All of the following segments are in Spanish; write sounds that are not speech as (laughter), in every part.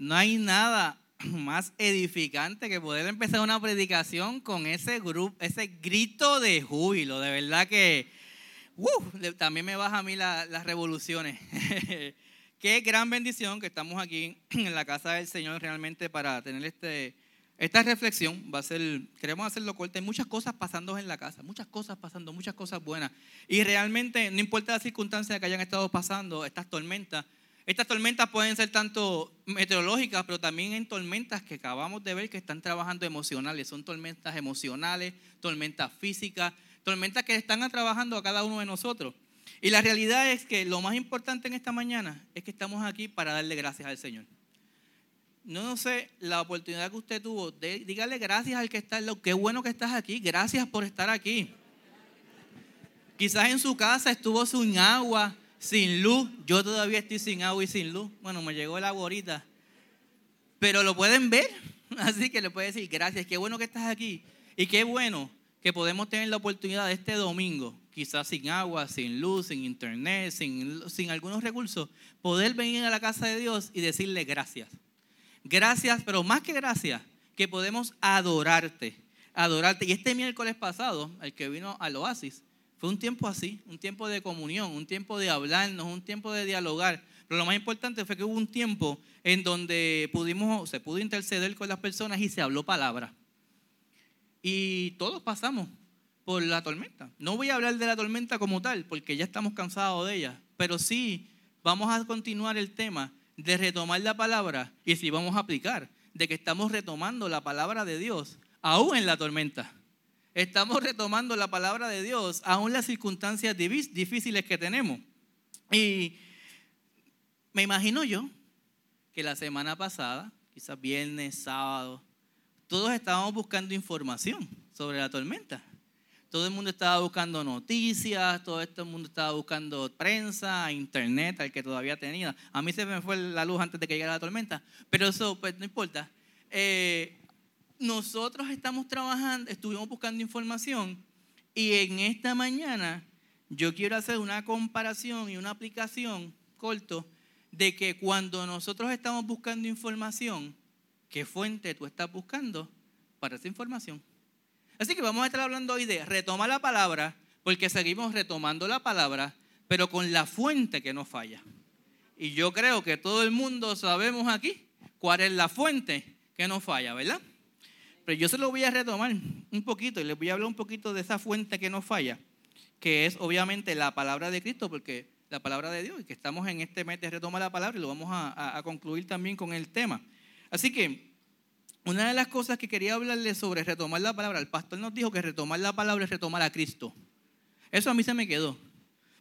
no hay nada (clears throat) más edificante que poder empezar una predicación con ese grupo, ese grito de júbilo. De verdad que también me baja a mí las revoluciones. (laughs) Qué gran bendición que estamos aquí (clears throat) en la casa del Señor realmente para tener este, esta reflexión. Va a ser, queremos hacerlo corto. Hay muchas cosas pasando en la casa, muchas cosas pasando, muchas cosas buenas. Y realmente, no importa las circunstancias que hayan estado pasando, estas tormentas, estas tormentas pueden ser tanto meteorológicas, pero también en tormentas que acabamos de ver que están trabajando emocionales. Son tormentas emocionales, tormentas físicas, tormentas que están trabajando a cada uno de nosotros. Y la realidad es que lo más importante en esta mañana es que estamos aquí para darle gracias al Señor. No, sé la oportunidad que usted tuvo, dígale gracias al que está lo, qué bueno que estás aquí, gracias por estar aquí. Quizás en su casa estuvo sin agua, sin luz. Yo todavía estoy sin agua y sin luz. Bueno, me llegó el agua ahorita. Pero lo pueden ver. (laughs) Así que le puede decir gracias. Qué bueno que estás aquí. Y qué bueno que podemos tener la oportunidad de este domingo, quizás sin agua, sin luz, sin internet, sin, sin algunos recursos, poder venir a la casa de Dios y decirle gracias. Gracias, pero más que gracias, que podemos adorarte. Adorarte. Y este miércoles pasado, el que vino al oasis, fue un tiempo así, un tiempo de comunión, un tiempo de hablarnos, un tiempo de dialogar. Pero lo más importante fue que hubo un tiempo en donde pudimos, se pudo interceder con las personas y se habló palabra. Y todos pasamos por la tormenta. No voy a hablar de la tormenta como tal, porque ya estamos cansados de ella, pero sí vamos a continuar el tema de retomar la palabra y si vamos a aplicar, de que estamos retomando la palabra de Dios aún en la tormenta. Estamos retomando la palabra de Dios, aún las circunstancias difíciles que tenemos. Y me imagino yo que la semana pasada, quizás viernes, sábado, todos estábamos buscando información sobre la tormenta. Todo el mundo estaba buscando noticias, todo el mundo estaba buscando prensa, internet, al que todavía tenía. A mí se me fue la luz antes de que llegara la tormenta, pero eso pues no importa. Eh, nosotros estamos trabajando, estuvimos buscando información y en esta mañana yo quiero hacer una comparación y una aplicación corto de que cuando nosotros estamos buscando información, ¿qué fuente tú estás buscando para esa información? Así que vamos a estar hablando hoy de retoma la palabra, porque seguimos retomando la palabra, pero con la fuente que no falla. Y yo creo que todo el mundo sabemos aquí cuál es la fuente que no falla, ¿verdad? Pero yo se lo voy a retomar un poquito y les voy a hablar un poquito de esa fuente que no falla, que es obviamente la palabra de Cristo, porque la palabra de Dios, y que estamos en este mes de retoma la palabra y lo vamos a, concluir también con el tema. Así que una de las cosas que quería hablarles sobre retomar la palabra, el pastor nos dijo que retomar la palabra es retomar a Cristo. Eso a mí se me quedó.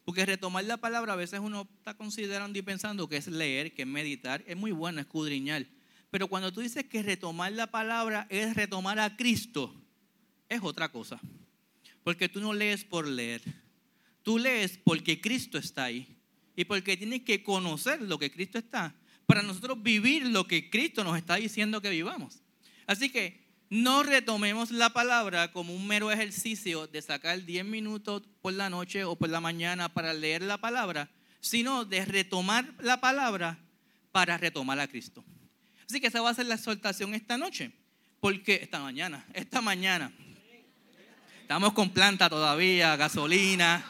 Porque retomar la palabra a veces uno está considerando y pensando que es leer, que es meditar, es muy bueno escudriñar. Pero cuando tú dices que retomar la palabra es retomar a Cristo, es otra cosa. Porque tú no lees por leer. Tú lees porque Cristo está ahí. Y porque tienes que conocer lo que Cristo está. Para nosotros vivir lo que Cristo nos está diciendo que vivamos. Así que no retomemos la palabra como un mero ejercicio de sacar 10 minutos por la noche o por la mañana para leer la palabra, sino de retomar la palabra para retomar a Cristo. Así que esa va a ser la exhortación esta noche. Porque esta mañana, esta mañana. Estamos con planta todavía, gasolina.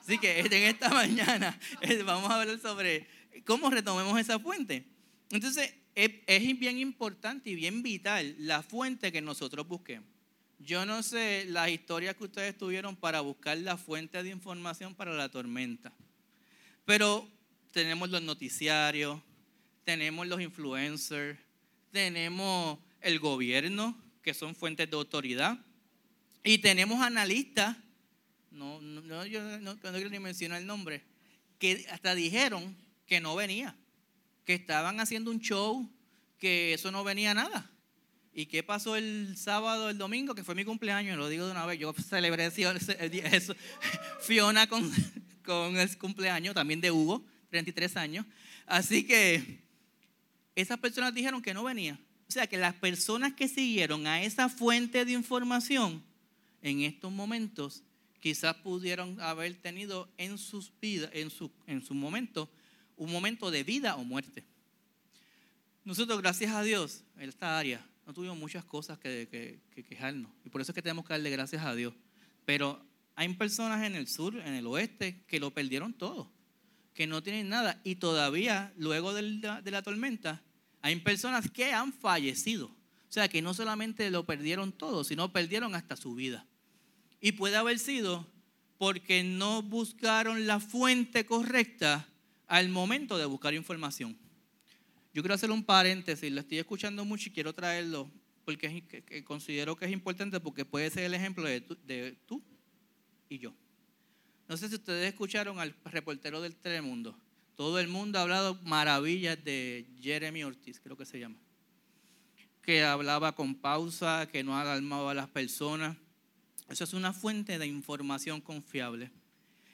Así que en esta (laughs) mañana eh, vamos a hablar sobre cómo retomemos esa fuente. Entonces, es bien importante y bien vital la fuente que nosotros busquemos. Yo no sé las historias que ustedes tuvieron para buscar la fuente de información para la tormenta, pero tenemos los noticiarios, tenemos los influencers, tenemos el gobierno, que son fuentes de autoridad, y tenemos analistas, no, no, yo no, quiero ni mencionar el nombre, que hasta dijeron que no venía, que estaban haciendo un show, que eso no venía nada. ¿Y qué pasó el sábado, el domingo, que fue mi cumpleaños? Lo digo de una vez, yo celebré eso, (laughs) Fiona con, con el cumpleaños, también de Hugo, 33 años. Así que esas personas dijeron que no venía. O sea que las personas que siguieron a esa fuente de información en estos momentos quizás pudieron haber tenido en sus vidas, en su, en su momento, un momento de vida o muerte. Nosotros, gracias a Dios, en esta área, no tuvimos muchas cosas que, que quejarnos. Y por eso es que tenemos que darle gracias a Dios. Pero hay personas en el sur, en el oeste, que lo perdieron todo, que no tienen nada. Y todavía, luego de la, tormenta, hay personas que han fallecido. O sea, que no solamente lo perdieron todo, sino perdieron hasta su vida. Y puede haber sido porque no buscaron la fuente correcta al momento de buscar información. Yo quiero hacer un paréntesis, lo estoy escuchando mucho y quiero traerlo porque considero que es importante porque puede ser el ejemplo de tú y yo. No sé si ustedes escucharon al reportero del Telemundo. Todo el mundo ha hablado maravillas de Jeremy Ortiz, creo que se llama. Que hablaba con pausa, que no alarmaba a las personas. Eso es una fuente de información confiable.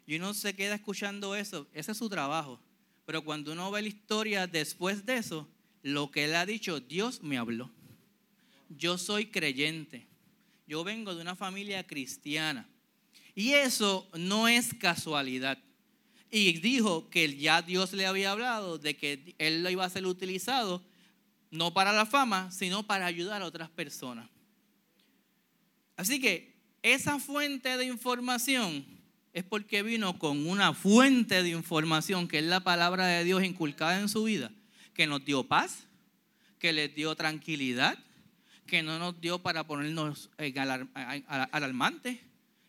Y uno se queda escuchando eso, ese es su trabajo. Pero cuando uno ve la historia después de eso, lo que él ha dicho, Dios me habló. Yo soy creyente. Yo vengo de una familia cristiana. Y eso no es casualidad. Y dijo que ya Dios le había hablado de que él lo iba a ser utilizado no para la fama, sino para ayudar a otras personas. Así que esa fuente de información es porque vino con una fuente de información que es la palabra de Dios inculcada en su vida, que nos dio paz, que les dio tranquilidad, que no nos dio para ponernos alarmantes,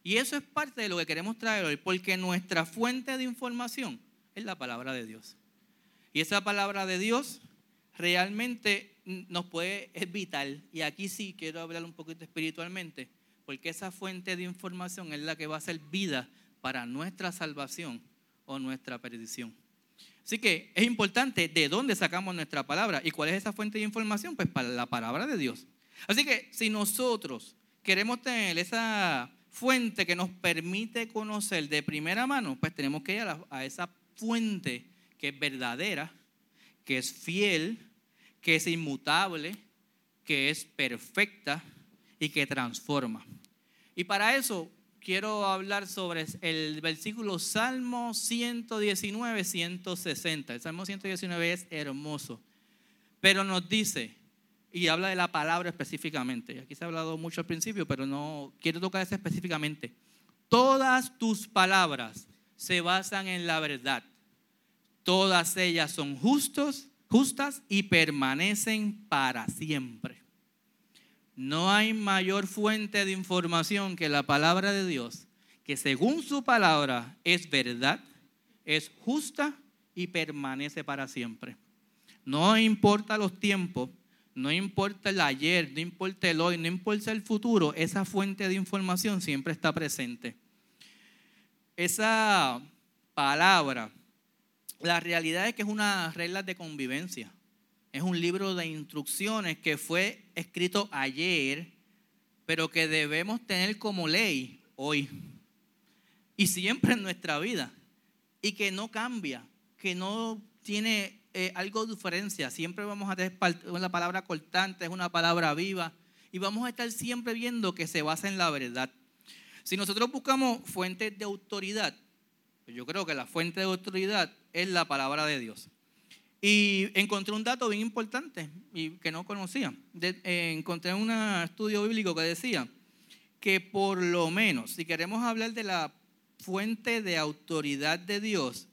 y eso es parte de lo que queremos traer hoy, porque nuestra fuente de información es la palabra de Dios. Y esa palabra de Dios realmente nos puede, es vital. Y aquí sí quiero hablar un poquito espiritualmente, porque esa fuente de información es la que va a ser vida para nuestra salvación o nuestra perdición. Así que es importante de dónde sacamos nuestra palabra y cuál es esa fuente de información, pues para la palabra de Dios. Así que si nosotros queremos tener esa fuente que nos permite conocer de primera mano, pues tenemos que ir a, esa fuente que es verdadera, que es fiel, que es inmutable, que es perfecta y que transforma. Y para eso quiero hablar sobre el versículo Salmo 119, 160. El Salmo 119 es hermoso, pero nos dice, y habla de la palabra específicamente. Aquí se ha hablado mucho al principio, pero no quiero tocar eso específicamente. Todas tus palabras se basan en la verdad. Todas ellas son justos, justas y permanecen para siempre. No hay mayor fuente de información que la palabra de Dios, que según su palabra es verdad, es justa y permanece para siempre. No importa los tiempos, no importa el ayer, no importa el hoy, no importa el futuro, esa fuente de información siempre está presente. Esa palabra, la realidad es que es una regla de convivencia. Es un libro de instrucciones que fue escrito ayer, pero que debemos tener como ley hoy y siempre en nuestra vida. Y que no cambia, que no tiene eh, algo de diferencia. Siempre vamos a tener una palabra cortante, es una palabra viva. Y vamos a estar siempre viendo que se basa en la verdad. Si nosotros buscamos fuentes de autoridad, yo creo que la fuente de autoridad es la palabra de Dios. Y encontré un dato bien importante y que no conocía. Eh, encontré un estudio bíblico que decía que por lo menos, si queremos hablar de la fuente de autoridad de Dios,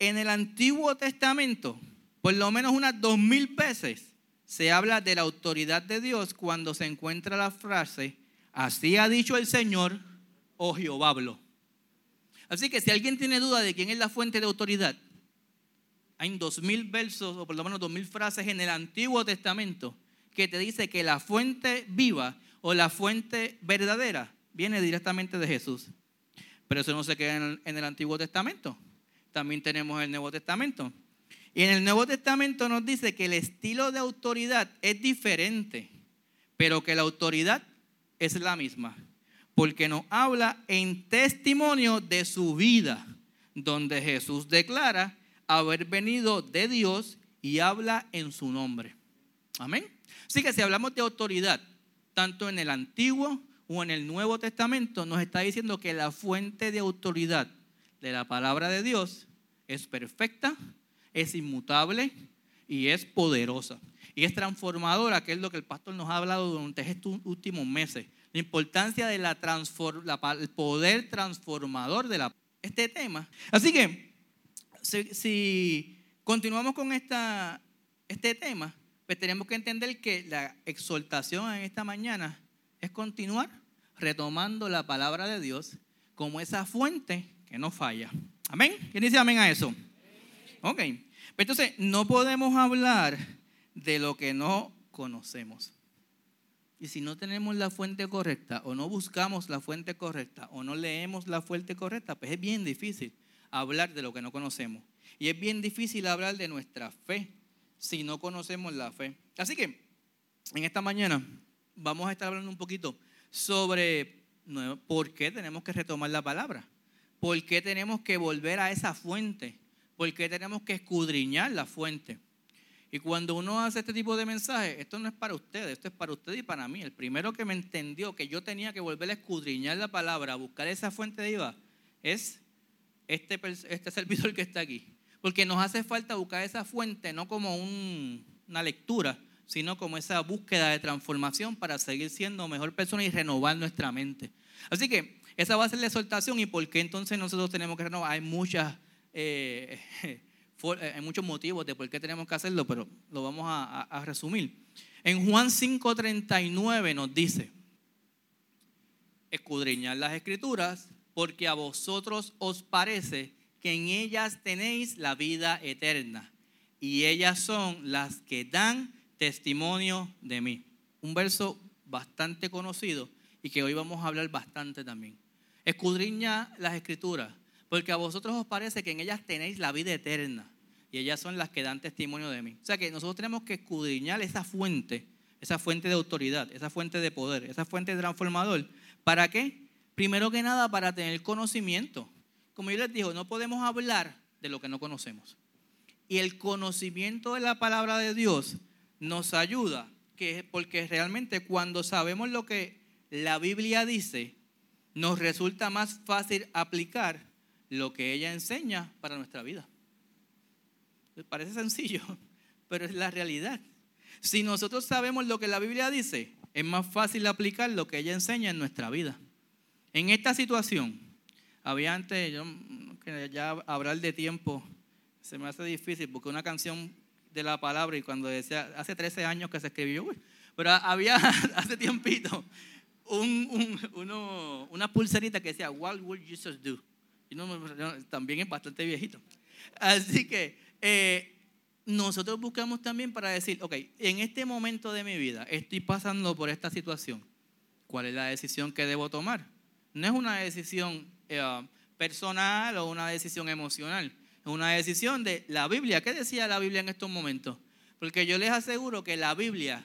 en el Antiguo Testamento, por lo menos unas dos mil veces, se habla de la autoridad de Dios cuando se encuentra la frase, así ha dicho el Señor, o oh Jehová habló. Así que si alguien tiene duda de quién es la fuente de autoridad, hay dos mil versos, o por lo menos dos mil frases en el Antiguo Testamento que te dice que la fuente viva o la fuente verdadera viene directamente de Jesús. Pero eso no se queda en el Antiguo Testamento también tenemos el Nuevo Testamento. Y en el Nuevo Testamento nos dice que el estilo de autoridad es diferente, pero que la autoridad es la misma, porque nos habla en testimonio de su vida, donde Jesús declara haber venido de Dios y habla en su nombre. Amén. Así que si hablamos de autoridad, tanto en el Antiguo o en el Nuevo Testamento, nos está diciendo que la fuente de autoridad de la palabra de Dios es perfecta, es inmutable y es poderosa. Y es transformadora, que es lo que el pastor nos ha hablado durante estos últimos meses. La importancia del poder transformador de la, este tema. Así que, si, continuamos con esta, este tema, pues tenemos que entender que la exhortación en esta mañana es continuar retomando la palabra de Dios como esa fuente que no falla. Amén. ¿Quién dice amén a eso? Ok. Pues entonces, no podemos hablar de lo que no conocemos. Y si no tenemos la fuente correcta, o no buscamos la fuente correcta, o no leemos la fuente correcta, pues es bien difícil hablar de lo que no conocemos. Y es bien difícil hablar de nuestra fe si no conocemos la fe. Así que en esta mañana vamos a estar hablando un poquito sobre por qué tenemos que retomar la palabra, por qué tenemos que volver a esa fuente, por qué tenemos que escudriñar la fuente. Y cuando uno hace este tipo de mensajes, esto no es para ustedes, esto es para ustedes y para mí. El primero que me entendió que yo tenía que volver a escudriñar la palabra, a buscar esa fuente de IVA, es este, este servidor que está aquí. Porque nos hace falta buscar esa fuente no como una lectura, sino como esa búsqueda de transformación para seguir siendo mejor persona y renovar nuestra mente. Así que esa va a ser la exhortación y por qué entonces nosotros tenemos que renovar. Hay muchas... Eh, (laughs) eh, muchos motivos de por qué tenemos que hacerlo, pero lo vamos a, a resumir. En Juan 5:39 nos dice, escudriñar las escrituras, porque a vosotros os parece que en ellas tenéis la vida eterna, y ellas son las que dan testimonio de mí. Un verso bastante conocido y que hoy vamos a hablar bastante también. Escudriña las escrituras, porque a vosotros os parece que en ellas tenéis la vida eterna y ellas son las que dan testimonio de mí. O sea que nosotros tenemos que escudriñar esa fuente, esa fuente de autoridad, esa fuente de poder, esa fuente transformador. ¿Para qué? Primero que nada, para tener conocimiento. Como yo les digo, no podemos hablar de lo que no conocemos. Y el conocimiento de la palabra de Dios nos ayuda, que, porque realmente cuando sabemos lo que la Biblia dice, nos resulta más fácil aplicar lo que ella enseña para nuestra vida. Parece sencillo, (laughs) pero es la realidad. Si nosotros sabemos lo que la Biblia dice, es más fácil aplicar lo que ella enseña en nuestra vida. En esta situación, había antes, yo, ya hablar de tiempo se me hace difícil porque una canción de la palabra y cuando decía, hace 13 años que se escribió, pero había (laughs) hace tiempito un, una pulserita que decía, What would Jesus do? No, también es bastante viejito. Así que eh, nosotros buscamos también para decir, ok, en este momento de mi vida estoy pasando por esta situación. ¿Cuál es la decisión que debo tomar? No es una decisión eh, personal o una decisión emocional es una decisión de la Biblia. ¿Qué decía la Biblia en estos momentos? Porque yo les aseguro que la Biblia,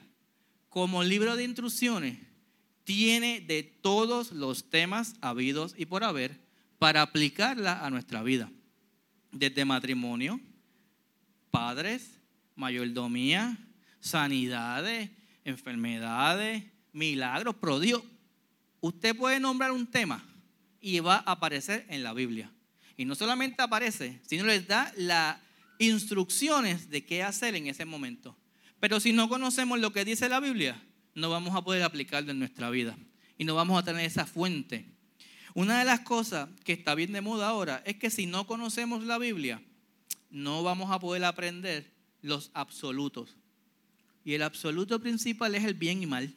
como libro de instrucciones, tiene de todos los temas habidos y por haber para aplicarla a nuestra vida. Desde matrimonio, padres, mayordomía, sanidades, enfermedades, milagros, prodigios. Usted puede nombrar un tema y va a aparecer en la Biblia. Y no solamente aparece, sino les da las instrucciones de qué hacer en ese momento. Pero si no conocemos lo que dice la Biblia, no vamos a poder aplicarlo en nuestra vida. Y no vamos a tener esa fuente. Una de las cosas que está bien de moda ahora es que si no conocemos la Biblia, no vamos a poder aprender los absolutos. Y el absoluto principal es el bien y mal.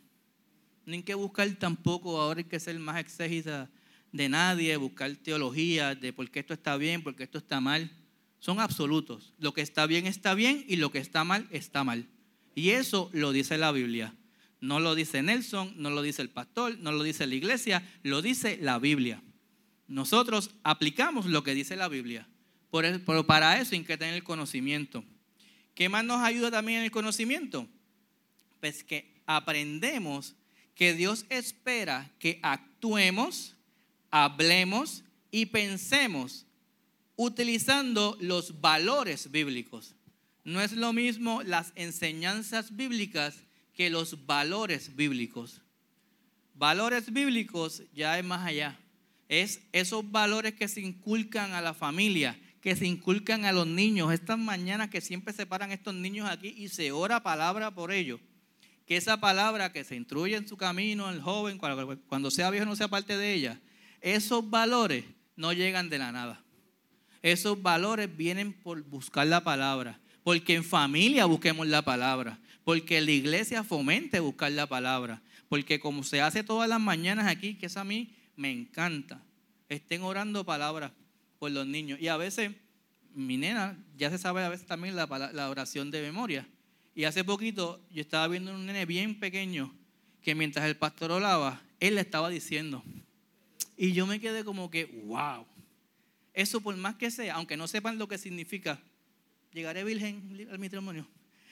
No hay que buscar tampoco, ahora hay que ser más exégita de nadie, buscar teología de por qué esto está bien, por qué esto está mal. Son absolutos. Lo que está bien está bien y lo que está mal está mal. Y eso lo dice la Biblia. No lo dice Nelson, no lo dice el pastor, no lo dice la iglesia, lo dice la Biblia. Nosotros aplicamos lo que dice la Biblia. Pero para eso hay que tener el conocimiento. ¿Qué más nos ayuda también en el conocimiento? Pues que aprendemos que Dios espera que actuemos hablemos y pensemos utilizando los valores bíblicos. No es lo mismo las enseñanzas bíblicas que los valores bíblicos. Valores bíblicos ya es más allá. Es esos valores que se inculcan a la familia, que se inculcan a los niños, estas mañanas que siempre se paran estos niños aquí y se ora palabra por ellos, que esa palabra que se instruye en su camino el joven, cuando sea viejo no sea parte de ella, esos valores no llegan de la nada. Esos valores vienen por buscar la palabra, porque en familia busquemos la palabra, porque la iglesia fomente buscar la palabra, porque como se hace todas las mañanas aquí, que es a mí me encanta, estén orando palabras por los niños. Y a veces, mi nena ya se sabe a veces también la, oración de memoria. Y hace poquito yo estaba viendo un nene bien pequeño que mientras el pastor oraba, él le estaba diciendo. Y yo me quedé como que, wow. Eso por más que sea, aunque no sepan lo que significa, llegaré virgen al matrimonio.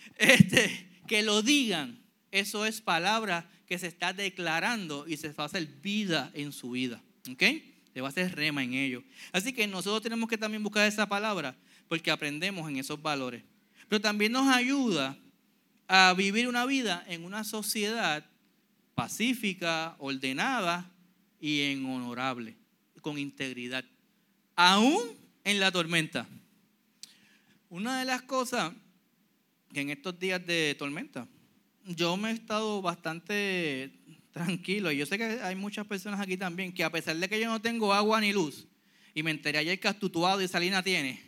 (laughs) Este, que lo digan, eso es palabra que se está declarando y se va a hacer vida en su vida. ¿Ok? Le va a hacer rema en ello. Así que nosotros tenemos que también buscar esa palabra porque aprendemos en esos valores. Pero también nos ayuda a vivir una vida en una sociedad pacífica, ordenada y en honorable, con integridad, aún en la tormenta. Una de las cosas en estos días de tormenta, yo me he estado bastante tranquilo. Y yo sé que hay muchas personas aquí también que a pesar de que yo no tengo agua ni luz, y me enteré ayer que Astutuado y Salina tiene,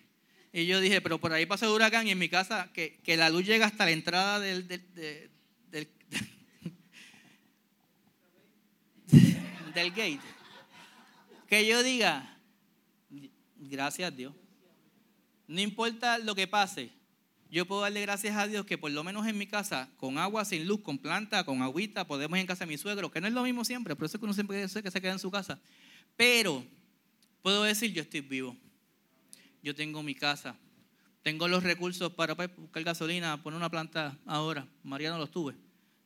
y yo dije, pero por ahí pasa el huracán y en mi casa que, la luz llega hasta la entrada del, del, (laughs) del gate. Que yo diga, gracias a Dios. No importa lo que pase, yo puedo darle gracias a Dios que por lo menos en mi casa, con agua, sin luz, con planta, con agüita, podemos ir en casa de mi suegro, que no es lo mismo siempre, por eso es que uno siempre dice que se queda en su casa. Pero puedo decir, yo estoy vivo. Yo tengo mi casa. Tengo los recursos para buscar gasolina, poner una planta ahora. María no los tuve.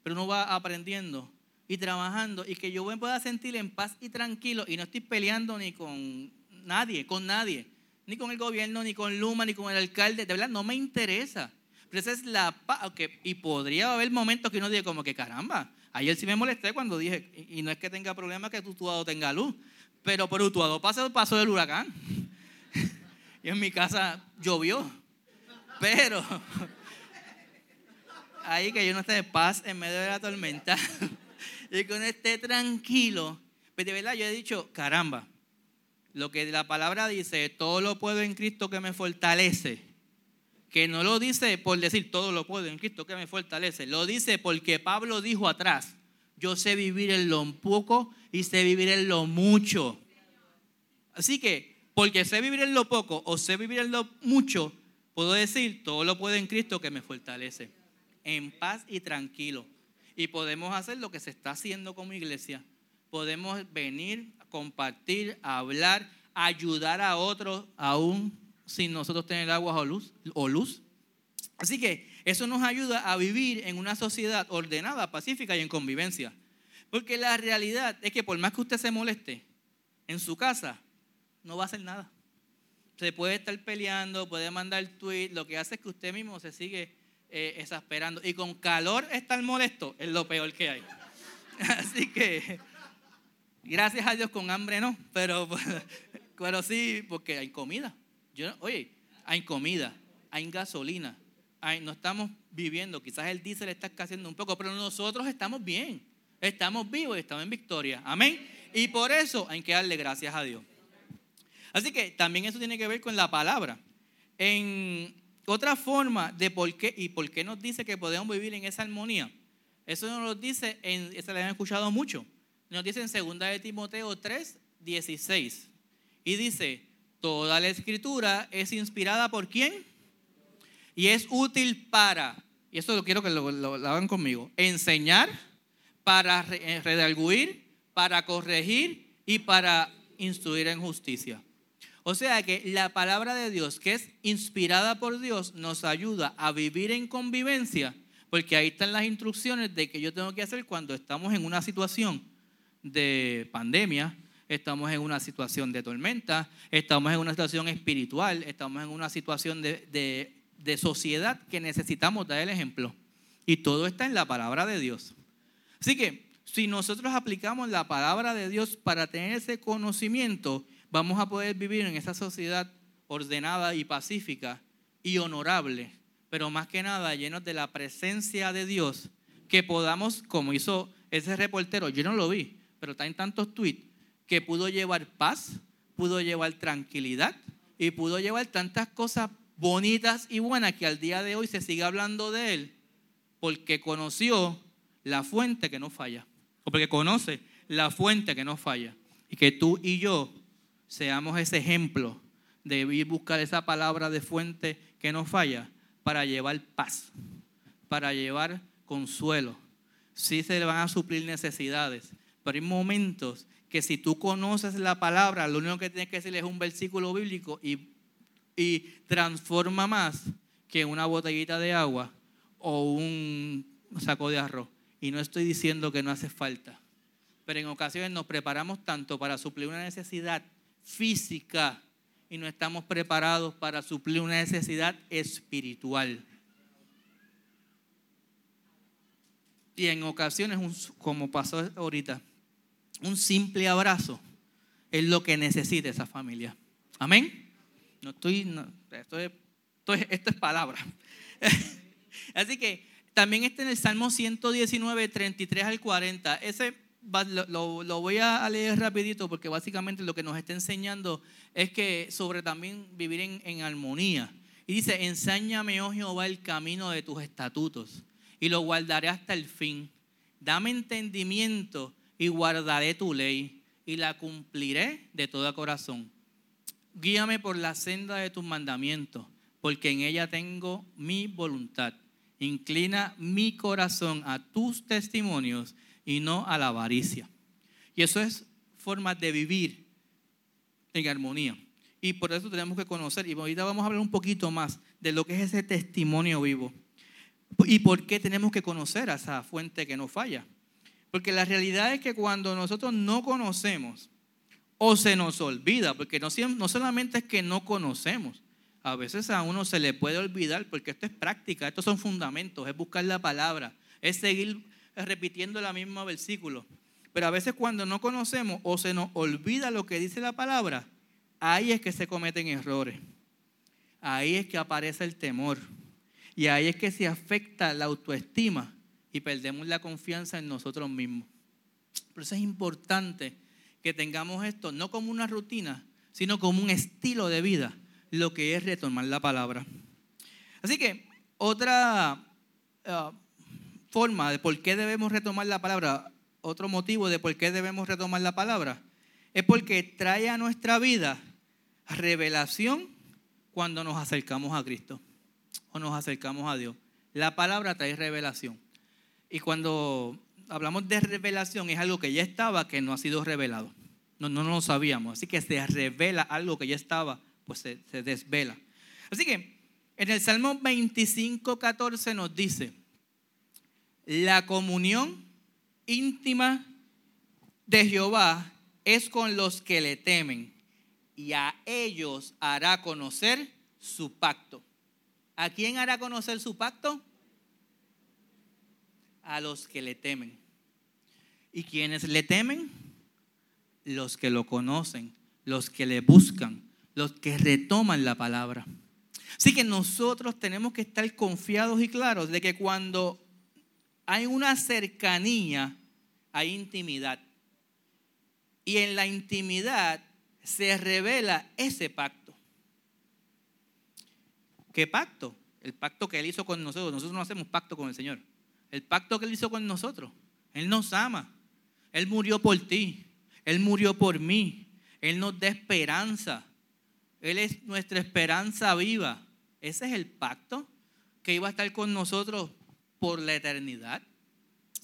Pero uno va aprendiendo y trabajando y que yo pueda sentir en paz y tranquilo y no estoy peleando ni con nadie, con nadie ni con el gobierno, ni con Luma, ni con el alcalde, de verdad no me interesa. Pero esa es la paz. Y podría haber momentos que uno diga como que caramba, ayer sí me molesté cuando dije, y no es que tenga problema que tu tuado tenga luz, pero por Utuado pasó, pasó del huracán. (laughs) y en mi casa llovió. Pero (laughs) ahí que yo no esté de paz en medio de la tormenta (laughs) y que uno esté tranquilo. Pero pues de verdad yo he dicho, caramba, lo que la palabra dice, todo lo puedo en Cristo que me fortalece. Que no lo dice por decir todo lo puedo en Cristo que me fortalece. Lo dice porque Pablo dijo atrás, yo sé vivir en lo poco y sé vivir en lo mucho. Así que, porque sé vivir en lo poco o sé vivir en lo mucho, puedo decir, todo lo puedo en Cristo que me fortalece. En paz y tranquilo. Y podemos hacer lo que se está haciendo como iglesia. Podemos venir compartir, hablar, ayudar a otros, aún sin nosotros tener agua o luz. Así que eso nos ayuda a vivir en una sociedad ordenada, pacífica y en convivencia. Porque la realidad es que por más que usted se moleste en su casa, no va a hacer nada. Se puede estar peleando, puede mandar tweet, lo que hace es que usted mismo se sigue eh, exasperando. Y con calor estar molesto es lo peor que hay. (laughs) Así que Gracias a Dios con hambre no, pero, (laughs) pero sí, porque hay comida. Yo, oye, hay comida, hay gasolina, hay, no estamos viviendo, quizás el diésel está escaseando un poco, pero nosotros estamos bien, estamos vivos y estamos en victoria. Amén. Y por eso hay que darle gracias a Dios. Así que también eso tiene que ver con la palabra. En otra forma de por qué y por qué nos dice que podemos vivir en esa armonía, eso nos lo dice, en, eso lo han escuchado mucho nos dice en 2 de Timoteo 3, 16. Y dice, toda la escritura es inspirada por quién? Y es útil para, y esto lo quiero que lo, hagan conmigo, enseñar, para eh, redarguir, para corregir y para instruir en justicia. O sea que la palabra de Dios, que es inspirada por Dios, nos ayuda a vivir en convivencia, porque ahí están las instrucciones de que yo tengo que hacer cuando estamos en una situación de pandemia, estamos en una situación de tormenta, estamos en una situación espiritual, estamos en una situación de, sociedad que necesitamos dar el ejemplo. Y todo está en la palabra de Dios. Así que si nosotros aplicamos la palabra de Dios para tener ese conocimiento, vamos a poder vivir en esa sociedad ordenada y pacífica y honorable, pero más que nada llenos de la presencia de Dios, que podamos, como hizo ese reportero, yo no lo vi, pero está en tantos tweets, que pudo llevar paz, pudo llevar tranquilidad y pudo llevar tantas cosas bonitas y buenas que al día de hoy se sigue hablando de él, porque conoció la fuente que no falla, o porque conoce la fuente que no falla. Y que tú y yo seamos ese ejemplo de ir buscar esa palabra de fuente que no falla para llevar paz, para llevar consuelo. Sí se le van a suplir necesidades, pero hay momentos que si tú conoces la palabra, lo único que tienes que decir es un versículo bíblico y, y transforma más que una botellita de agua o un saco de arroz. Y no estoy diciendo que no hace falta, pero en ocasiones nos preparamos tanto para suplir una necesidad física y no estamos preparados para suplir una necesidad espiritual. Y en ocasiones, como pasó ahorita, un simple abrazo es lo que necesita esa familia. Amén. No estoy, esto, es, esto, es, palabra. (laughs) Así que también está en el Salmo 119, 33 al 40. Ese lo, lo, voy a leer rapidito porque básicamente lo que nos está enseñando es que sobre también vivir en, en armonía. Y dice, enséñame, oh Jehová, el camino de tus estatutos y lo guardaré hasta el fin. Dame entendimiento y guardaré tu ley y la cumpliré de todo corazón. Guíame por la senda de tus mandamientos, porque en ella tengo mi voluntad. Inclina mi corazón a tus testimonios y no a la avaricia. Y eso es forma de vivir en armonía. Y por eso tenemos que conocer, y ahorita vamos a hablar un poquito más de lo que es ese testimonio vivo. Y por qué tenemos que conocer a esa fuente que no falla. Porque la realidad es que cuando nosotros no conocemos o se nos olvida, porque no, no solamente es que no conocemos, a veces a uno se le puede olvidar porque esto es práctica, estos son fundamentos, es buscar la palabra, es seguir repitiendo el mismo versículo. Pero a veces cuando no conocemos o se nos olvida lo que dice la palabra, ahí es que se cometen errores. Ahí es que aparece el temor. Y ahí es que se afecta la autoestima y perdemos la confianza en nosotros mismos. Por eso es importante que tengamos esto no como una rutina, sino como un estilo de vida, lo que es retomar la palabra. Así que otra uh, forma de por qué debemos retomar la palabra, otro motivo de por qué debemos retomar la palabra, es porque trae a nuestra vida revelación cuando nos acercamos a Cristo o nos acercamos a Dios. La palabra trae revelación. Y cuando hablamos de revelación es algo que ya estaba, que no ha sido revelado. No, no, lo sabíamos. Así que se revela algo que ya estaba, pues se, se desvela. Así que en el Salmo 25, 14 nos dice, la comunión íntima de Jehová es con los que le temen y a ellos hará conocer su pacto. ¿A quién hará conocer su pacto? A los que le temen. ¿Y quienes le temen? Los que lo conocen, los que le buscan, los que retoman la palabra. Así que nosotros tenemos que estar confiados y claros de que cuando hay una cercanía, hay intimidad. Y en la intimidad se revela ese pacto. ¿Qué pacto? El pacto que Él hizo con nosotros. Nosotros no hacemos pacto con el Señor. El pacto que Él hizo con nosotros. Él nos ama. Él murió por ti. Él murió por mí. Él nos da esperanza. Él es nuestra esperanza viva. Ese es el pacto que iba a estar con nosotros por la eternidad.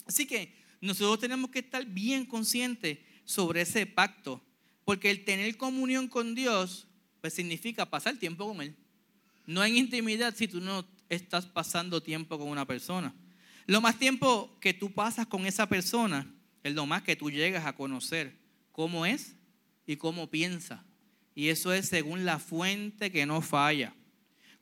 Así que nosotros tenemos que estar bien conscientes sobre ese pacto, porque el tener comunión con Dios pues significa pasar tiempo con Él. No hay intimidad si tú no estás pasando tiempo con una persona. Lo más tiempo que tú pasas con esa persona es lo más que tú llegas a conocer cómo es y cómo piensa. Y eso es según la fuente que no falla.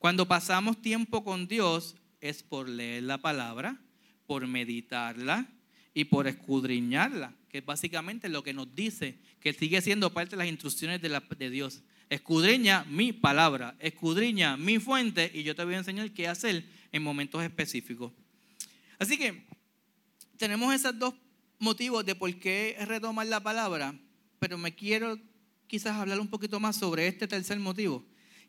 Cuando pasamos tiempo con Dios, es por leer la palabra, por meditarla y por escudriñarla, que es básicamente lo que nos dice que sigue siendo parte de las instrucciones de, de Dios. Escudriña mi palabra, escudriña mi fuente y yo te voy a enseñar qué hacer en momentos específicos. Así que tenemos esos dos motivos de por qué retomar la palabra, pero me quiero quizás hablar un poquito más sobre este tercer motivo,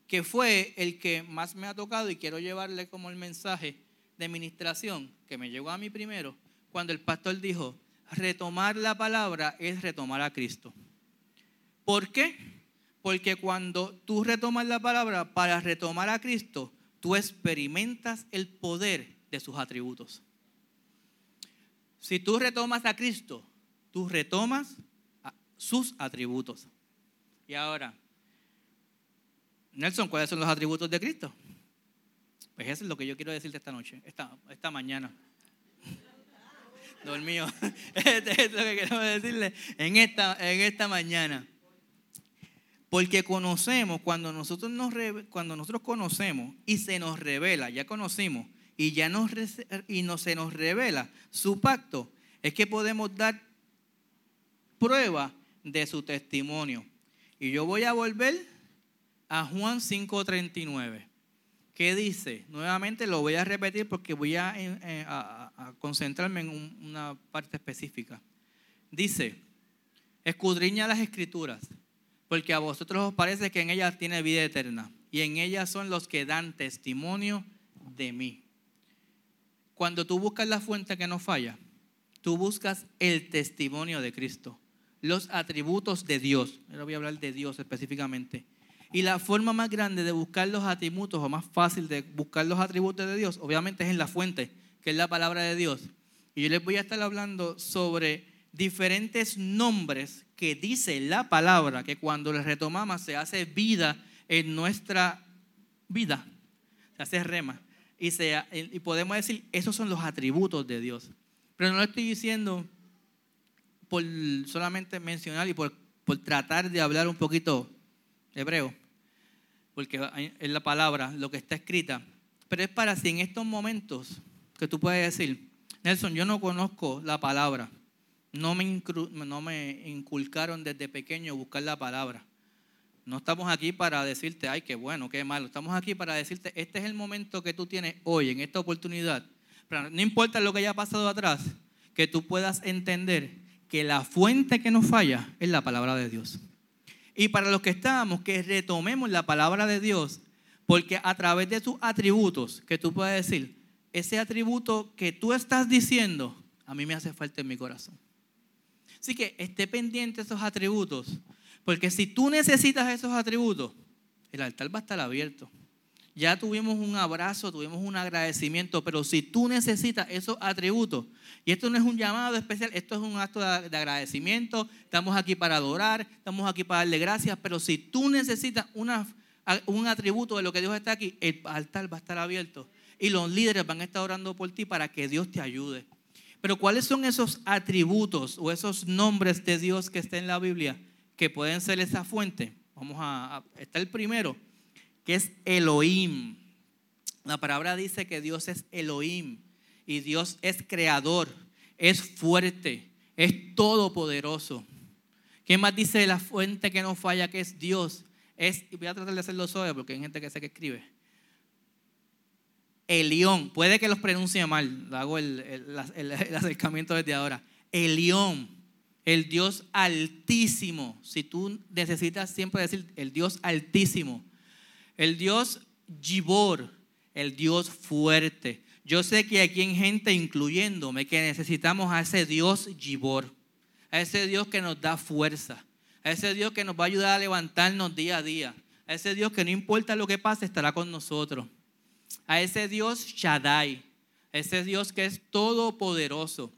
que fue el que más me ha tocado y quiero llevarle como el mensaje de ministración que me llegó a mí primero, cuando el pastor dijo, retomar la palabra es retomar a Cristo. ¿Por qué? Porque cuando tú retomas la palabra para retomar a Cristo, tú experimentas el poder de sus atributos. Si tú retomas a Cristo, tú retomas sus atributos. Y ahora, Nelson, ¿cuáles son los atributos de Cristo? Pues eso es lo que yo quiero decirte esta noche, esta, mañana. (laughs) Dormido. (laughs) Esto es lo que queremos decirle en esta, en esta mañana. Porque conocemos, cuando nosotros, nos, cuando nosotros conocemos y se nos revela, ya conocimos, y ya nos, y no, se nos revela su pacto, es que podemos dar prueba de su testimonio. Y yo voy a volver a Juan 5:39. ¿Qué dice? Nuevamente lo voy a repetir porque voy a, concentrarme en una parte específica. Dice, escudriña las escrituras, porque a vosotros os parece que en ellas tiene vida eterna, y en ellas son los que dan testimonio de mí. Cuando tú buscas la fuente que no falla, tú buscas el testimonio de Cristo, los atributos de Dios. Ahora voy a hablar de Dios específicamente y la forma más grande de buscar los atributos o más fácil de buscar los atributos de Dios, obviamente es en la fuente, que es la palabra de Dios. Y yo les voy a estar hablando sobre diferentes nombres que dice la palabra, que cuando les retomamos se hace vida en nuestra vida, se hace rema. Y, y podemos decir, esos son los atributos de Dios. Pero no lo estoy diciendo por solamente mencionar y por, por tratar de hablar un poquito hebreo, porque es la palabra, lo que está escrita, pero es para si en estos momentos que tú puedes decir, Nelson, yo no conozco la palabra, no me, no me inculcaron desde pequeño buscar la palabra. No estamos aquí para decirte, ay, qué bueno, qué malo. Estamos aquí para decirte, este es el momento que tú tienes hoy, en esta oportunidad. no importa lo que haya pasado atrás, que tú puedas entender que la fuente que nos falla es la palabra de Dios. Y para los que estamos, que retomemos la palabra de Dios, porque a través de sus atributos, que tú puedes decir, ese atributo que tú estás diciendo, a mí me hace falta en mi corazón. Así que esté pendiente de esos atributos, porque si tú necesitas esos atributos, el altar va a estar abierto ya tuvimos un abrazo, tuvimos un agradecimiento, pero si tú necesitas esos atributos, y esto no es un llamado especial, esto es un acto de agradecimiento, estamos aquí para adorar, estamos aquí para darle gracias, pero si tú necesitas un atributo de lo que Dios está aquí, el altar va a estar abierto y los líderes van a estar orando por ti para que Dios te ayude. Pero ¿cuáles son esos atributos o esos nombres de Dios que está en la Biblia que pueden ser esa fuente? Vamos a, está el primero, que es Elohim. La palabra dice que Dios es Elohim y Dios es creador, es fuerte, es todopoderoso. ¿Qué más dice la fuente que no falla, que es Dios? Es, voy a tratar de hacerlo suave porque hay gente que sé que escribe. Elión, puede que los pronuncie mal, hago el, el, acercamiento desde ahora. Elión, el Dios altísimo. Si tú necesitas siempre decir el Dios altísimo, el Dios Gibor, el Dios fuerte. Yo sé que aquí hay gente, incluyéndome, que necesitamos a ese Dios Gibor, a ese Dios que nos da fuerza, a ese Dios que nos va a ayudar a levantarnos día a día, a ese Dios que no importa lo que pase, estará con nosotros, a ese Dios Shaddai, a ese Dios que es todopoderoso,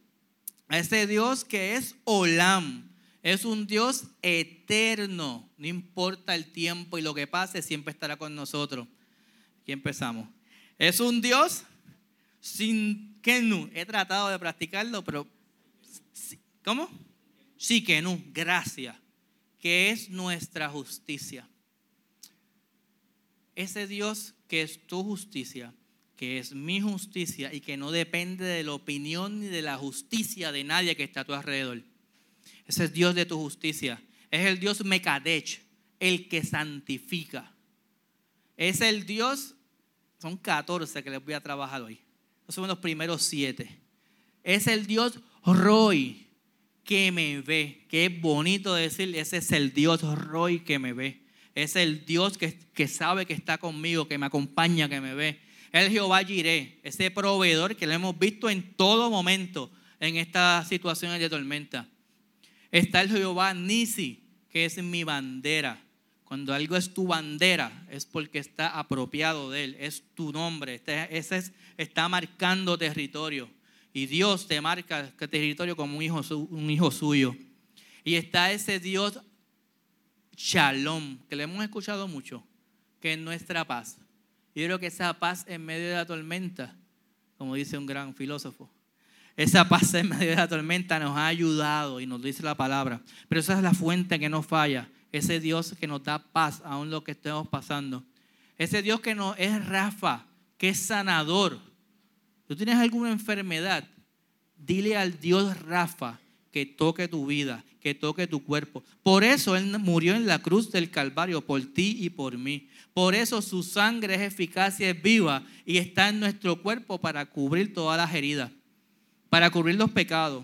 a ese Dios que es Olam, es un Dios eterno. No importa el tiempo y lo que pase, siempre estará con nosotros. Aquí empezamos. Es un Dios sin no. He tratado de practicarlo, pero ¿cómo? Sí no. Gracias. Que es nuestra justicia. Ese Dios que es tu justicia, que es mi justicia y que no depende de la opinión ni de la justicia de nadie que está a tu alrededor ese es Dios de tu justicia. Es el Dios Mekadech, el que santifica. Es el Dios, son 14 que les voy a trabajar hoy. Esos son los primeros siete. Es el Dios Roy que me ve. Qué bonito decir, ese es el Dios Roy que me ve. Es el Dios que, que sabe que está conmigo, que me acompaña, que me ve. El Jehová Jireh, ese proveedor que lo hemos visto en todo momento en estas situaciones de tormenta. Está el Jehová Nisi, que es mi bandera. Cuando algo es tu bandera, es porque está apropiado de él, es tu nombre, este, ese es, está marcando territorio. Y Dios te marca territorio como un hijo, un hijo suyo. Y está ese Dios Shalom, que le hemos escuchado mucho, que es nuestra paz. Yo creo que esa paz en medio de la tormenta, como dice un gran filósofo, esa paz en medio de la tormenta nos ha ayudado y nos dice la palabra. Pero esa es la fuente que no falla ese Dios que nos da paz aún lo que estemos pasando. Ese Dios que no es Rafa, que es sanador. Tú tienes alguna enfermedad, dile al Dios Rafa que toque tu vida, que toque tu cuerpo. Por eso Él murió en la cruz del Calvario, por ti y por mí. Por eso su sangre es eficaz y es viva y está en nuestro cuerpo para cubrir todas las heridas, para cubrir los pecados,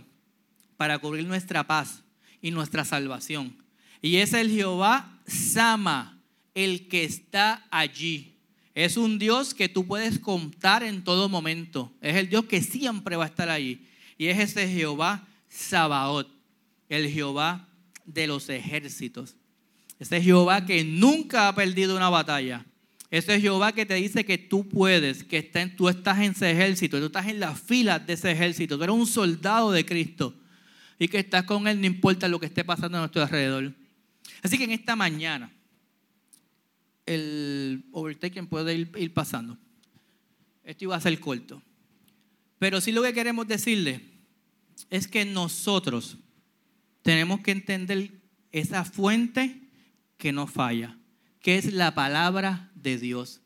para cubrir nuestra paz y nuestra salvación. Y es el Jehová Sama, el que está allí. Es un Dios que tú puedes contar en todo momento. Es el Dios que siempre va a estar allí. Y es ese Jehová Sabaoth, el Jehová de los ejércitos. Ese Jehová que nunca ha perdido una batalla. Ese Jehová que te dice que tú puedes, que tú estás en ese ejército, tú estás en la fila de ese ejército, tú eres un soldado de Cristo y que estás con Él no importa lo que esté pasando a nuestro alrededor. Así que en esta mañana, el overtaking puede ir, pasando. Esto iba a ser corto. Pero sí lo que queremos decirle es que nosotros tenemos que entender esa fuente que no falla, que es la palabra de Dios.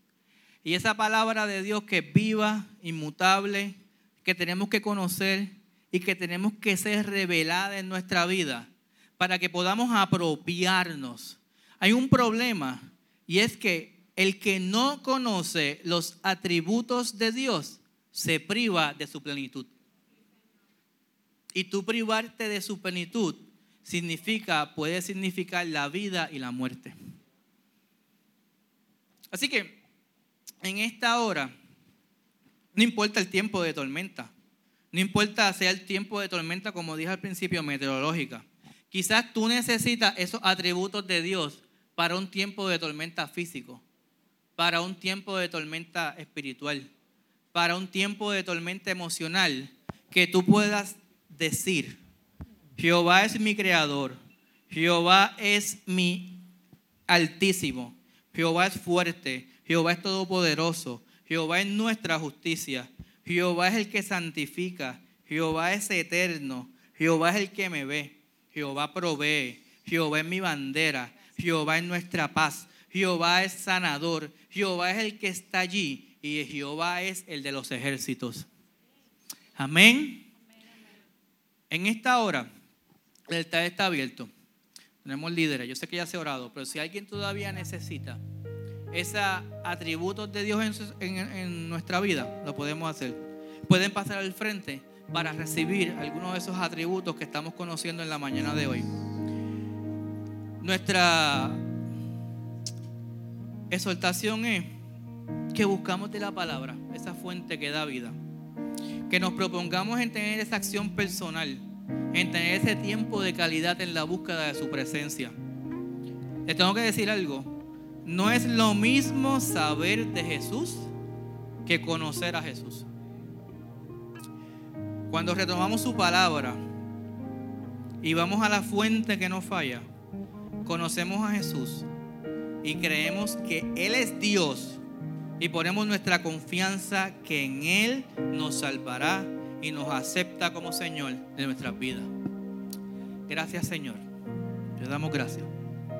Y esa palabra de Dios que es viva, inmutable, que tenemos que conocer y que tenemos que ser revelada en nuestra vida para que podamos apropiarnos. Hay un problema y es que el que no conoce los atributos de Dios se priva de su plenitud. Y tú privarte de su plenitud significa, puede significar la vida y la muerte. Así que en esta hora, no importa el tiempo de tormenta, no importa sea el tiempo de tormenta, como dije al principio, meteorológica. Quizás tú necesitas esos atributos de Dios para un tiempo de tormenta físico, para un tiempo de tormenta espiritual, para un tiempo de tormenta emocional, que tú puedas decir, Jehová es mi creador, Jehová es mi altísimo, Jehová es fuerte, Jehová es todopoderoso, Jehová es nuestra justicia, Jehová es el que santifica, Jehová es eterno, Jehová es el que me ve. Jehová provee, Jehová es mi bandera, Jehová es nuestra paz, Jehová es sanador, Jehová es el que está allí y Jehová es el de los ejércitos. Amén. En esta hora, el altar está abierto. Tenemos líderes. Yo sé que ya se ha orado, pero si alguien todavía necesita esos atributos de Dios en, en nuestra vida, lo podemos hacer. Pueden pasar al frente para recibir algunos de esos atributos que estamos conociendo en la mañana de hoy. Nuestra exhortación es que buscamos de la palabra, esa fuente que da vida. Que nos propongamos en tener esa acción personal, en tener ese tiempo de calidad en la búsqueda de su presencia. Les tengo que decir algo, no es lo mismo saber de Jesús que conocer a Jesús. Cuando retomamos su palabra y vamos a la fuente que no falla, conocemos a Jesús y creemos que Él es Dios y ponemos nuestra confianza que en Él nos salvará y nos acepta como Señor de nuestras vidas. Gracias Señor. Te damos gracias.